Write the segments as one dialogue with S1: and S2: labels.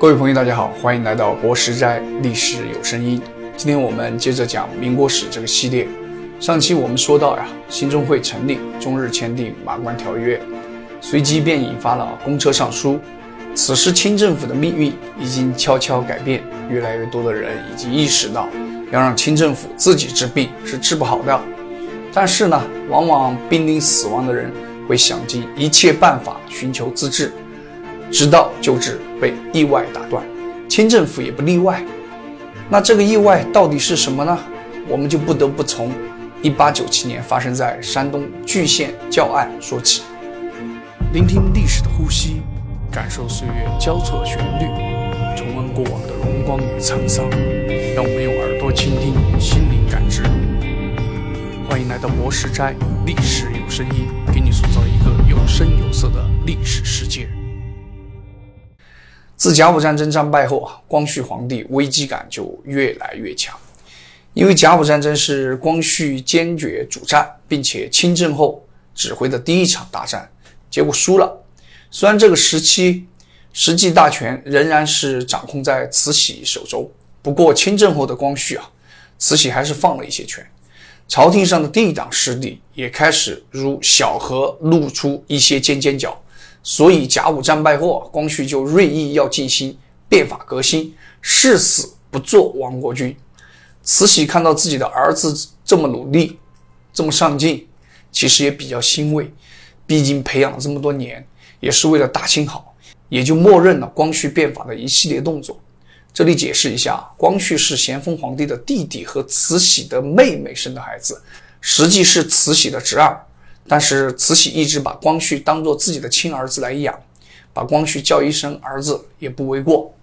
S1: 各位朋友，大家好，欢迎来到博时斋历史有声音。今天我们接着讲民国史这个系列。上期我们说到呀，新中会成立，中日签订《马关条约》，随即便引发了公车上书。此时清政府的命运已经悄悄改变，越来越多的人已经意识到，要让清政府自己治病是治不好的。但是呢，往往濒临死亡的人会想尽一切办法寻求自治。直到救治被意外打断，清政府也不例外。那这个意外到底是什么呢？我们就不得不从1897年发生在山东巨县教案说起。聆听历史的呼吸，感受岁月交错的旋律，重温过往的荣光与沧桑。让我们用耳朵倾听，心灵感知。欢迎来到博时斋历史有声音，给你塑造一个有声有色的历史世界。自甲午战争战败后啊，光绪皇帝危机感就越来越强。因为甲午战争是光绪坚决主战，并且亲政后指挥的第一场大战，结果输了。虽然这个时期实际大权仍然是掌控在慈禧手中，不过亲政后的光绪啊，慈禧还是放了一些权，朝廷上的帝党势力也开始如小河露出一些尖尖角。所以甲午战败后，光绪就锐意要进行变法革新，誓死不做亡国君。慈禧看到自己的儿子这么努力，这么上进，其实也比较欣慰。毕竟培养了这么多年，也是为了大清好，也就默认了光绪变法的一系列动作。这里解释一下，光绪是咸丰皇帝的弟弟和慈禧的妹妹生的孩子，实际是慈禧的侄儿。但是慈禧一直把光绪当做自己的亲儿子来养，把光绪叫一声儿子也不为过。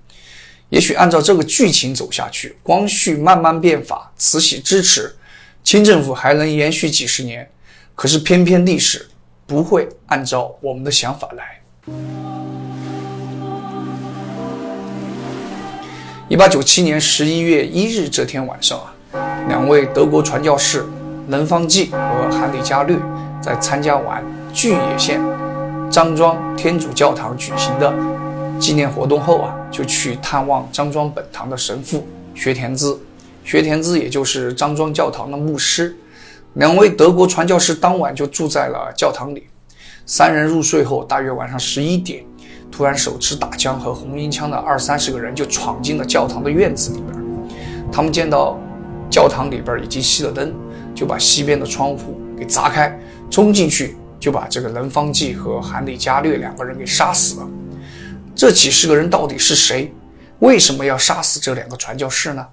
S1: 也许按照这个剧情走下去，光绪慢慢变法，慈禧支持，清政府还能延续几十年。可是偏偏历史不会按照我们的想法来。一八九七年十一月一日这天晚上啊，两位德国传教士能方济和韩里伽略。在参加完巨野县张庄天主教堂举行的纪念活动后啊，就去探望张庄本堂的神父学田滋。学田滋也就是张庄教堂的牧师。两位德国传教士当晚就住在了教堂里。三人入睡后，大约晚上十一点，突然手持打枪和红缨枪的二三十个人就闯进了教堂的院子里边。他们见到教堂里边已经熄了灯，就把西边的窗户给砸开。冲进去就把这个任方济和韩里伽略两个人给杀死了。这几十个人到底是谁？为什么要杀死这两个传教士呢？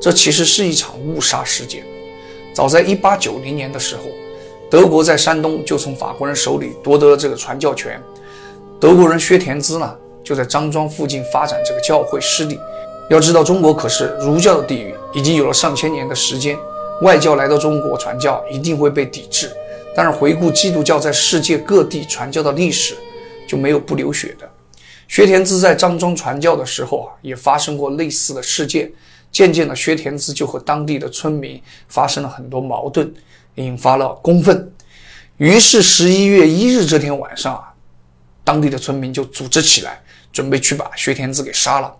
S1: 这其实是一场误杀事件。早在1890年的时候，德国在山东就从法国人手里夺得了这个传教权。德国人薛田滋呢，就在张庄附近发展这个教会势力。要知道，中国可是儒教的地域，已经有了上千年的时间。外教来到中国传教，一定会被抵制。但是回顾基督教在世界各地传教的历史，就没有不流血的。薛田滋在张庄传教的时候啊，也发生过类似的事件。渐渐的，薛田滋就和当地的村民发生了很多矛盾，引发了公愤。于是，十一月一日这天晚上啊，当地的村民就组织起来，准备去把薛田滋给杀了。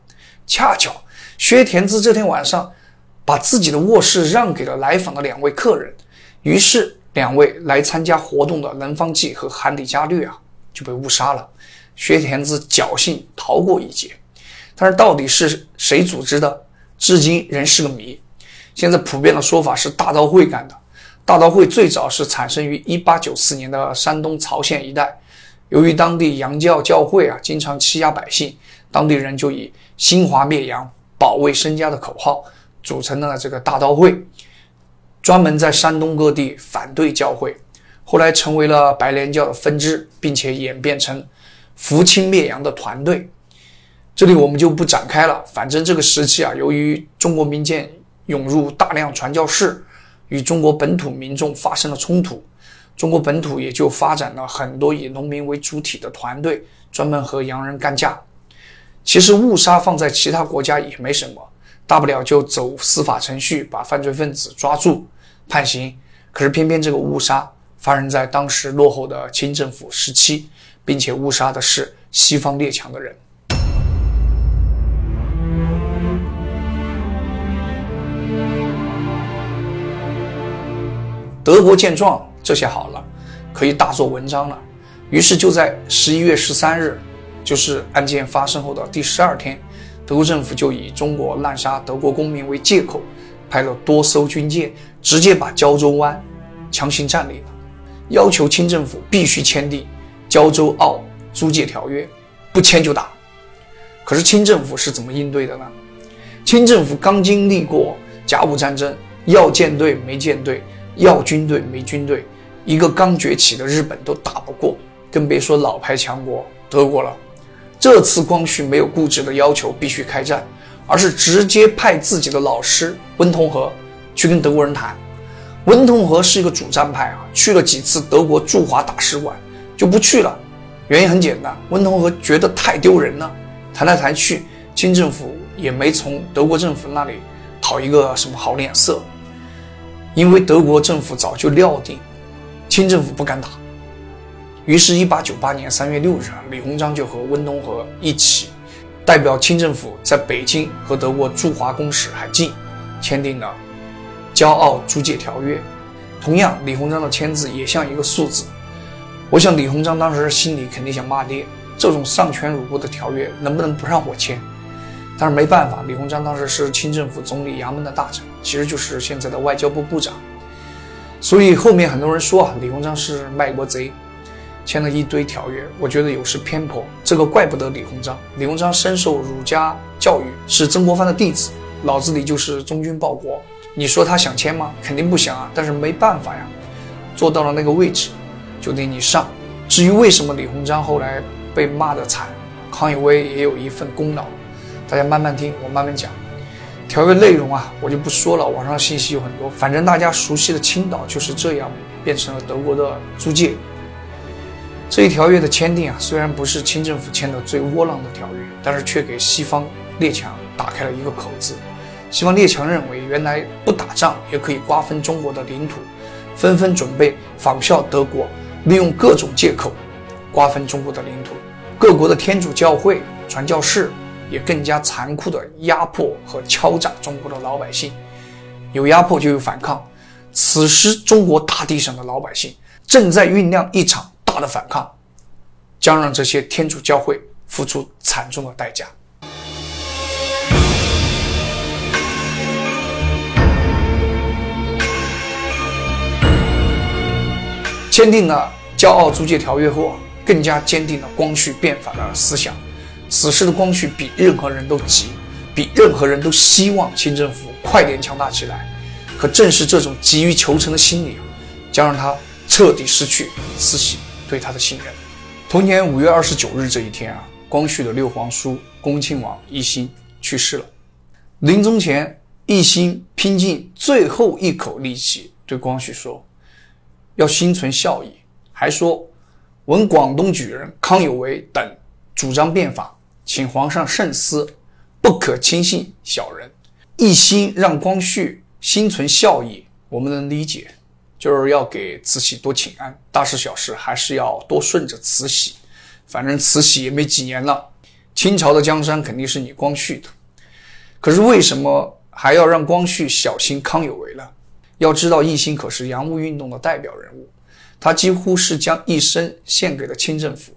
S1: 恰巧薛田滋这天晚上把自己的卧室让给了来访的两位客人，于是两位来参加活动的南方济和韩里伽略啊就被误杀了。薛田滋侥幸逃过一劫，但是到底是谁组织的，至今仍是个谜。现在普遍的说法是大刀会干的。大刀会最早是产生于1894年的山东曹县一带，由于当地洋教教会啊经常欺压百姓。当地人就以“兴华灭洋，保卫身家”的口号组成了这个大刀会，专门在山东各地反对教会。后来成为了白莲教的分支，并且演变成扶清灭洋的团队。这里我们就不展开了。反正这个时期啊，由于中国民间涌入大量传教士，与中国本土民众发生了冲突，中国本土也就发展了很多以农民为主体的团队，专门和洋人干架。其实误杀放在其他国家也没什么，大不了就走司法程序，把犯罪分子抓住判刑。可是偏偏这个误杀发生在当时落后的清政府时期，并且误杀的是西方列强的人。德国见状，这下好了，可以大做文章了。于是就在十一月十三日，就是案件发生后的第十二天，德国政府就以中国滥杀德国公民为借口，派了多艘军舰，直接把胶州湾强行占领了，要求清政府必须签订胶州澳租界条约，不签就打。可是清政府是怎么应对的呢？清政府刚经历过甲午战争，要舰队没舰队。要军队没军队，一个刚崛起的日本都打不过，更别说老牌强国德国了。这次光绪没有固执的要求必须开战，而是直接派自己的老师温同和去跟德国人谈。温同和是一个主战派啊，去了几次德国驻华大使馆就不去了，原因很简单，温同和觉得太丢人了。谈来谈去，清政府也没从德国政府那里讨一个什么好脸色。因为德国政府早就料定清政府不敢打，于是1898年3月6日啊，李鸿章就和温东和一起代表清政府在北京和德国驻华公使海记签订了《骄傲租界条约》。同样，李鸿章的签字也像一个数字。我想，李鸿章当时心里肯定想骂爹：这种丧权辱国的条约能不能不让我签？但是没办法，李鸿章当时是清政府总理衙门的大臣，其实就是现在的外交部部长。所以后面很多人说啊，李鸿章是卖国贼，签了一堆条约。我觉得有失偏颇，这个怪不得李鸿章。李鸿章深受儒家教育，是曾国藩的弟子，脑子里就是忠君报国。你说他想签吗？肯定不想啊。但是没办法呀，坐到了那个位置，就得你上。至于为什么李鸿章后来被骂得惨，康有为也有一份功劳。大家慢慢听，我慢慢讲。条约内容啊，我就不说了，网上信息有很多。反正大家熟悉的青岛就是这样变成了德国的租界。这一条约的签订啊，虽然不是清政府签的最窝囊的条约，但是却给西方列强打开了一个口子。西方列强认为，原来不打仗也可以瓜分中国的领土，纷纷准备仿效德国，利用各种借口瓜分中国的领土。各国的天主教会传教士。也更加残酷地压迫和敲诈中国的老百姓，有压迫就有反抗。此时，中国大地上的老百姓正在酝酿一场大的反抗，将让这些天主教会付出惨重的代价。签订了《骄傲租界条约》后，更加坚定了光绪变法的思想。此时的光绪比任何人都急，比任何人都希望清政府快点强大起来。可正是这种急于求成的心理，将让他彻底失去慈禧对他的信任。同年五月二十九日这一天啊，光绪的六皇叔恭亲王奕欣去世了。临终前，奕欣拼尽最后一口力气对光绪说：“要心存孝义。”还说：“闻广东举人康有为等主张变法。”请皇上慎思，不可轻信小人。一心让光绪心存孝义，我们能理解，就是要给慈禧多请安，大事小事还是要多顺着慈禧。反正慈禧也没几年了，清朝的江山肯定是你光绪的。可是为什么还要让光绪小心康有为呢？要知道，奕欣可是洋务运动的代表人物，他几乎是将一生献给了清政府，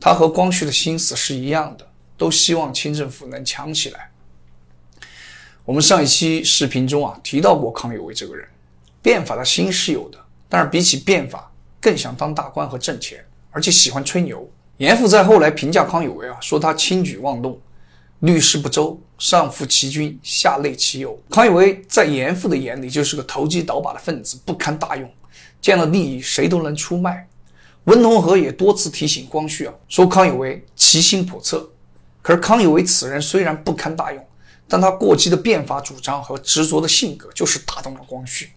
S1: 他和光绪的心思是一样的。都希望清政府能强起来。我们上一期视频中啊提到过康有为这个人，变法的心是有的，但是比起变法，更想当大官和挣钱，而且喜欢吹牛。严复在后来评价康有为啊，说他轻举妄动，虑事不周，上负其君，下累其友。康有为在严复的眼里就是个投机倒把的分子，不堪大用，见了利益谁都能出卖。文同和也多次提醒光绪啊，说康有为其心叵测。可是康有为此人虽然不堪大用，但他过激的变法主张和执着的性格就是打动了光绪。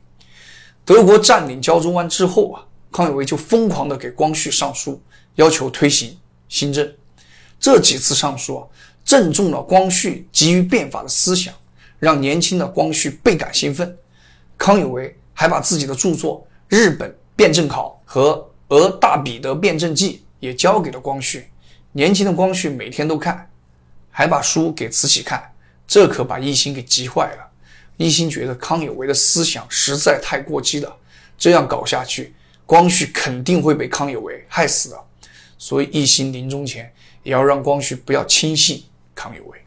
S1: 德国占领胶州湾之后啊，康有为就疯狂的给光绪上书，要求推行新政。这几次上书啊，正中了光绪急于变法的思想，让年轻的光绪倍感兴奋。康有为还把自己的著作《日本辩证考》和俄大彼得辩证记也交给了光绪。年轻的光绪每天都看，还把书给慈禧看，这可把奕欣给急坏了。一心觉得康有为的思想实在太过激了，这样搞下去，光绪肯定会被康有为害死的。所以一心临终前也要让光绪不要轻信康有为。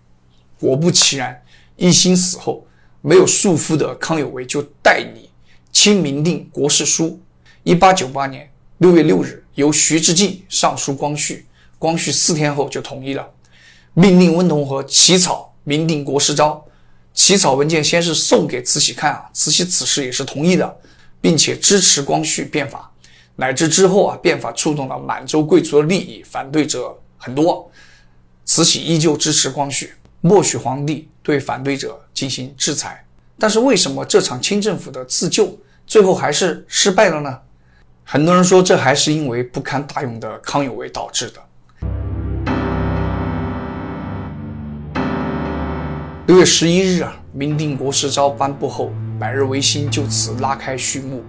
S1: 果不其然，一心死后，没有束缚的康有为就代理亲明定国事书。一八九八年六月六日，由徐志敬上书光绪。光绪四天后就同意了，命令温同和起草明定国事诏。起草文件先是送给慈禧看啊，慈禧此时也是同意的，并且支持光绪变法。乃至之后啊，变法触动了满洲贵族的利益，反对者很多，慈禧依旧支持光绪，默许皇帝对反对者进行制裁。但是为什么这场清政府的自救最后还是失败了呢？很多人说这还是因为不堪大用的康有为导致的。六月十一日啊，明定国事诏颁布后，百日维新就此拉开序幕。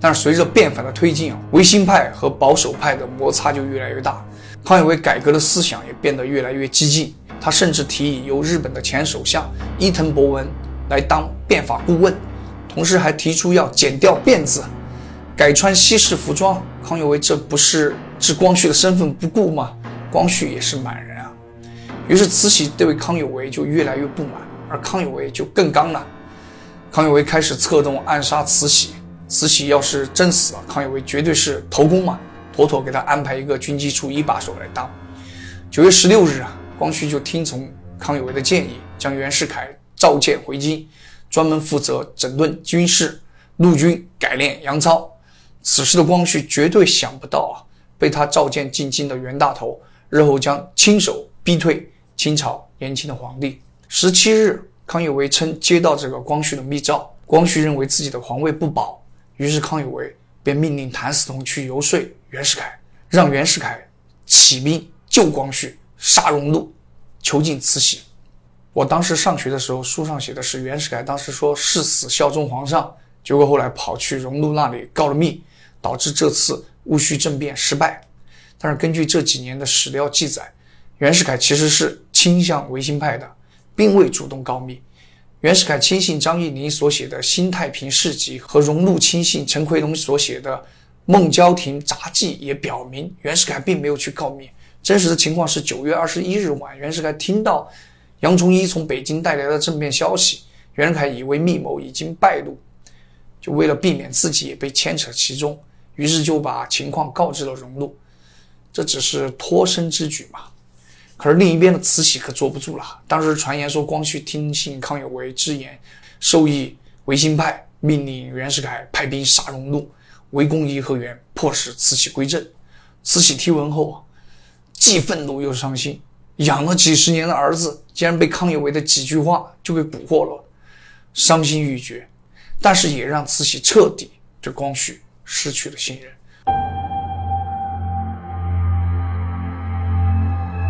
S1: 但是随着变法的推进啊，维新派和保守派的摩擦就越来越大。康有为改革的思想也变得越来越激进，他甚至提议由日本的前首相伊藤博文来当变法顾问，同时还提出要剪掉辫子，改穿西式服装。康有为这不是置光绪的身份不顾吗？光绪也是满人。于是慈禧对康有为就越来越不满，而康有为就更刚了。康有为开始策动暗杀慈禧，慈禧要是真死了，康有为绝对是头功嘛，妥妥给他安排一个军机处一把手来当。九月十六日啊，光绪就听从康有为的建议，将袁世凯召见回京，专门负责整顿军事、陆军改练洋操。此时的光绪绝对想不到啊，被他召见进京的袁大头日后将亲手逼退。清朝年轻的皇帝，十七日，康有为称接到这个光绪的密诏，光绪认为自己的皇位不保，于是康有为便命令谭嗣同去游说袁世凯，让袁世凯起兵救光绪，杀荣禄，囚禁慈禧。我当时上学的时候，书上写的是袁世凯当时说誓死效忠皇上，结果后来跑去荣禄那里告了密，导致这次戊戌政变失败。但是根据这几年的史料记载。袁世凯其实是倾向维新派的，并未主动告密。袁世凯亲信张义霖所写的《新太平事迹》和荣禄亲信陈奎龙所写的《孟郊亭杂记》也表明，袁世凯并没有去告密。真实的情况是，九月二十一日晚，袁世凯听到杨崇一从北京带来的政变消息，袁世凯以为密谋已经败露，就为了避免自己也被牵扯其中，于是就把情况告知了荣禄。这只是脱身之举嘛。可是另一边的慈禧可坐不住了。当时传言说，光绪听信康有为之言，授意维新派，命令袁世凯派兵杀荣禄，围攻颐和园，迫使慈禧归正。慈禧听闻后啊，既愤怒又伤心。养了几十年的儿子，竟然被康有为的几句话就给蛊惑了，伤心欲绝。但是也让慈禧彻底对光绪失去了信任。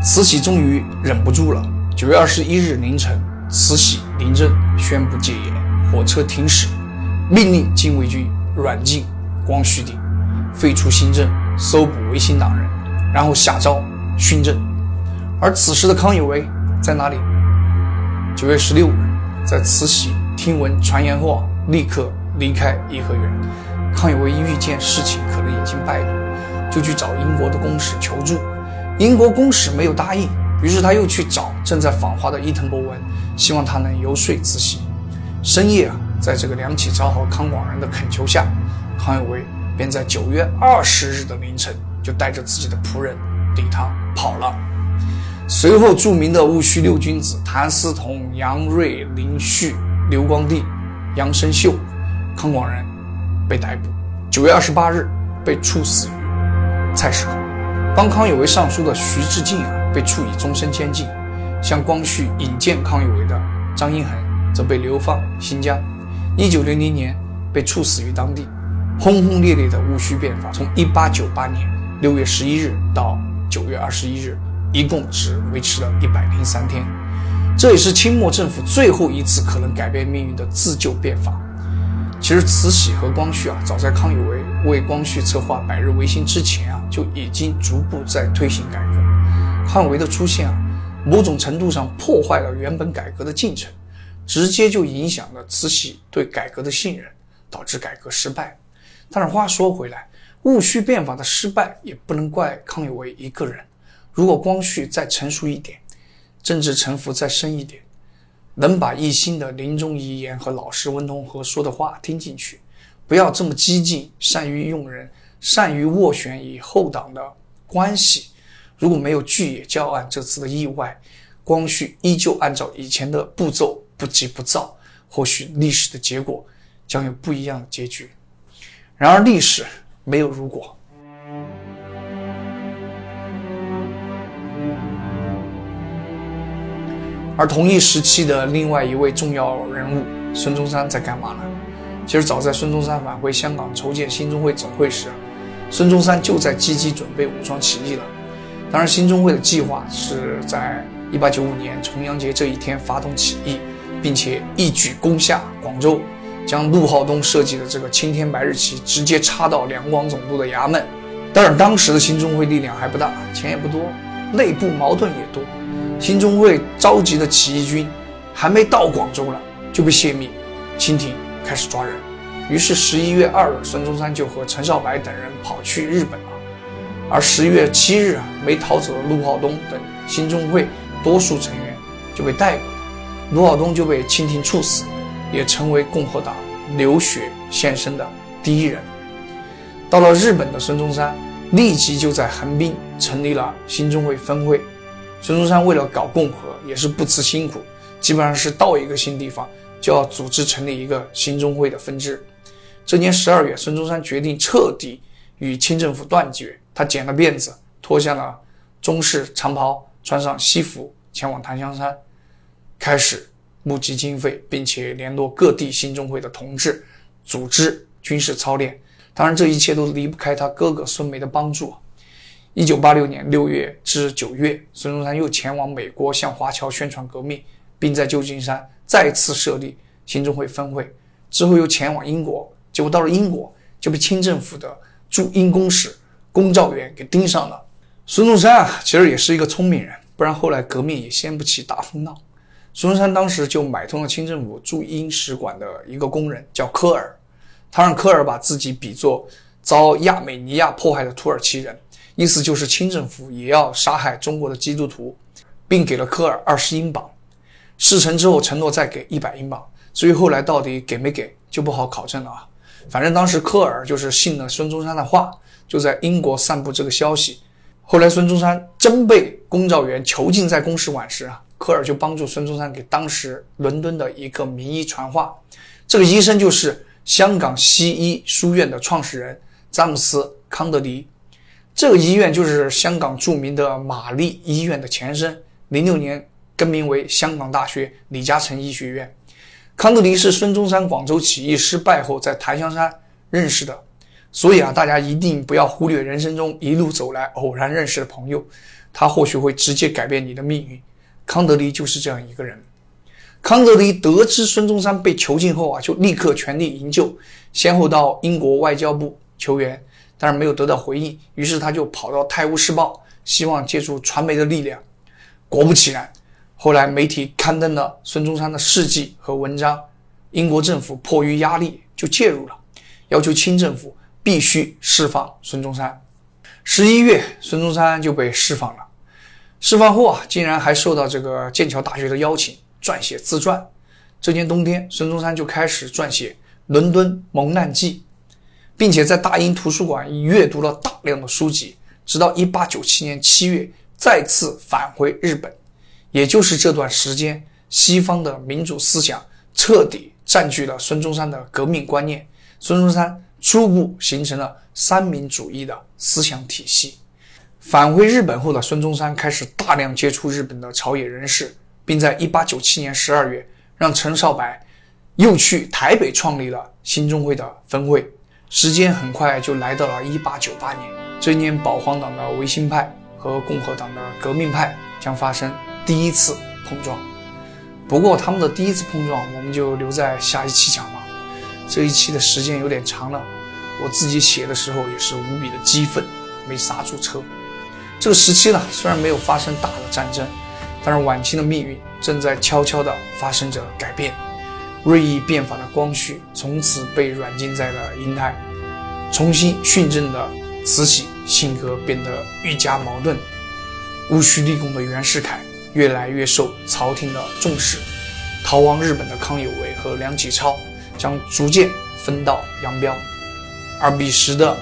S1: 慈禧终于忍不住了。九月二十一日凌晨，慈禧临阵宣布戒严，火车停驶，命令禁卫军软禁光绪帝，废除新政，搜捕维新党人，然后下诏训政。而此时的康有为在哪里？九月十六日，在慈禧听闻传言后，立刻离开颐和园。康有为一遇见事情可能已经败露，就去找英国的公使求助。英国公使没有答应，于是他又去找正在访华的伊藤博文，希望他能游说慈禧。深夜啊，在这个梁启超和康广仁的恳求下，康有为便在九月二十日的凌晨就带着自己的仆人抵唐跑了。随后，著名的戊戌六君子谭嗣同、杨锐、林旭、刘光第、杨生秀、康广仁被逮捕。九月二十八日，被处死于菜市口。帮康有为上书的徐志敬啊，被处以终身监禁；向光绪引荐康有为的张荫衡则被流放新疆。一九零零年被处死于当地。轰轰烈烈的戊戌变法，从一八九八年六月十一日到九月二十一日，一共只维持了一百零三天。这也是清末政府最后一次可能改变命运的自救变法。其实慈禧和光绪啊，早在康有为为光绪策划百日维新之前啊，就已经逐步在推行改革。汉维的出现啊，某种程度上破坏了原本改革的进程，直接就影响了慈禧对改革的信任，导致改革失败。但是话说回来，戊戌变法的失败也不能怪康有为一个人。如果光绪再成熟一点，政治城府再深一点，能把一心的临终遗言和老师温同和说的话听进去，不要这么激进，善于用人，善于斡旋与后党的关系。如果没有巨野教案这次的意外，光绪依旧按照以前的步骤不急不躁，或许历史的结果将有不一样的结局。然而历史没有如果。而同一时期的另外一位重要人物孙中山在干嘛呢？其实早在孙中山返回香港筹建兴中会总会时，孙中山就在积极准备武装起义了。当然，兴中会的计划是在1895年重阳节这一天发动起义，并且一举攻下广州，将陆浩东设计的这个青天白日旗直接插到两广总督的衙门。但是当时的兴中会力量还不大，钱也不多，内部矛盾也多。兴中会召集的起义军还没到广州呢，就被泄密，清廷开始抓人。于是十一月二日，孙中山就和陈少白等人跑去日本了。而十一月七日啊，没逃走的陆浩东等兴中会多数成员就被逮捕了，陆浩东就被清廷处死，也成为共和党流血献身的第一人。到了日本的孙中山立即就在横滨成立了兴中会分会。孙中山为了搞共和，也是不辞辛苦，基本上是到一个新地方就要组织成立一个兴中会的分支。这年十二月，孙中山决定彻底与清政府断绝，他剪了辫子，脱下了中式长袍，穿上西服，前往檀香山，开始募集经费，并且联络各地兴中会的同志，组织军事操练。当然，这一切都离不开他哥哥孙梅的帮助。一九八六年六月至九月，孙中山又前往美国向华侨宣传革命，并在旧金山再次设立兴中会分会。之后又前往英国，结果到了英国就被清政府的驻英公使龚兆元给盯上了。孙中山啊，其实也是一个聪明人，不然后来革命也掀不起大风浪。孙中山当时就买通了清政府驻英使馆的一个工人，叫科尔，他让科尔把自己比作遭亚美尼亚迫害的土耳其人。意思就是清政府也要杀害中国的基督徒，并给了科尔二十英镑。事成之后承诺再给一百英镑，至于后来到底给没给就不好考证了啊。反正当时科尔就是信了孙中山的话，就在英国散布这个消息。后来孙中山真被龚兆元囚禁在公使馆时啊，科尔就帮助孙中山给当时伦敦的一个名医传话，这个医生就是香港西医书院的创始人詹姆斯·康德黎。这个医院就是香港著名的玛丽医院的前身，零六年更名为香港大学李嘉诚医学院。康德黎是孙中山广州起义失败后在檀香山认识的，所以啊，大家一定不要忽略人生中一路走来偶然认识的朋友，他或许会直接改变你的命运。康德黎就是这样一个人。康德黎得知孙中山被囚禁后啊，就立刻全力营救，先后到英国外交部求援。但是没有得到回应，于是他就跑到《泰晤士报》，希望借助传媒的力量。果不其然，后来媒体刊登了孙中山的事迹和文章，英国政府迫于压力就介入了，要求清政府必须释放孙中山。十一月，孙中山就被释放了。释放后啊，竟然还受到这个剑桥大学的邀请，撰写自传。这年冬天，孙中山就开始撰写《伦敦蒙难记》。并且在大英图书馆阅读了大量的书籍，直到1897年7月再次返回日本。也就是这段时间，西方的民主思想彻底占据了孙中山的革命观念，孙中山初步形成了三民主义的思想体系。返回日本后的孙中山开始大量接触日本的朝野人士，并在1897年12月让陈少白又去台北创立了新中会的分会。时间很快就来到了一八九八年，这一年保皇党的维新派和共和党的革命派将发生第一次碰撞。不过他们的第一次碰撞，我们就留在下一期讲吧。这一期的时间有点长了，我自己写的时候也是无比的激愤，没刹住车。这个时期呢，虽然没有发生大的战争，但是晚清的命运正在悄悄地发生着改变。锐意变法的光绪从此被软禁在了瀛台，重新训政的慈禧性格变得愈加矛盾。戊戌立功的袁世凯越来越受朝廷的重视，逃亡日本的康有为和梁启超将逐渐分道扬镳，而彼时的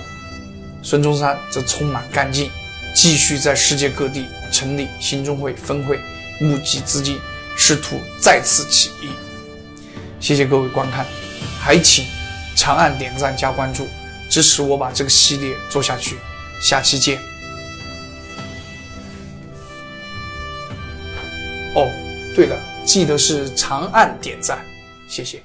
S1: 孙中山则充满干劲，继续在世界各地成立兴中会分会，募集资金，试图再次起义。谢谢各位观看，还请长按点赞加关注，支持我把这个系列做下去。下期见。哦，对了，记得是长按点赞，谢谢。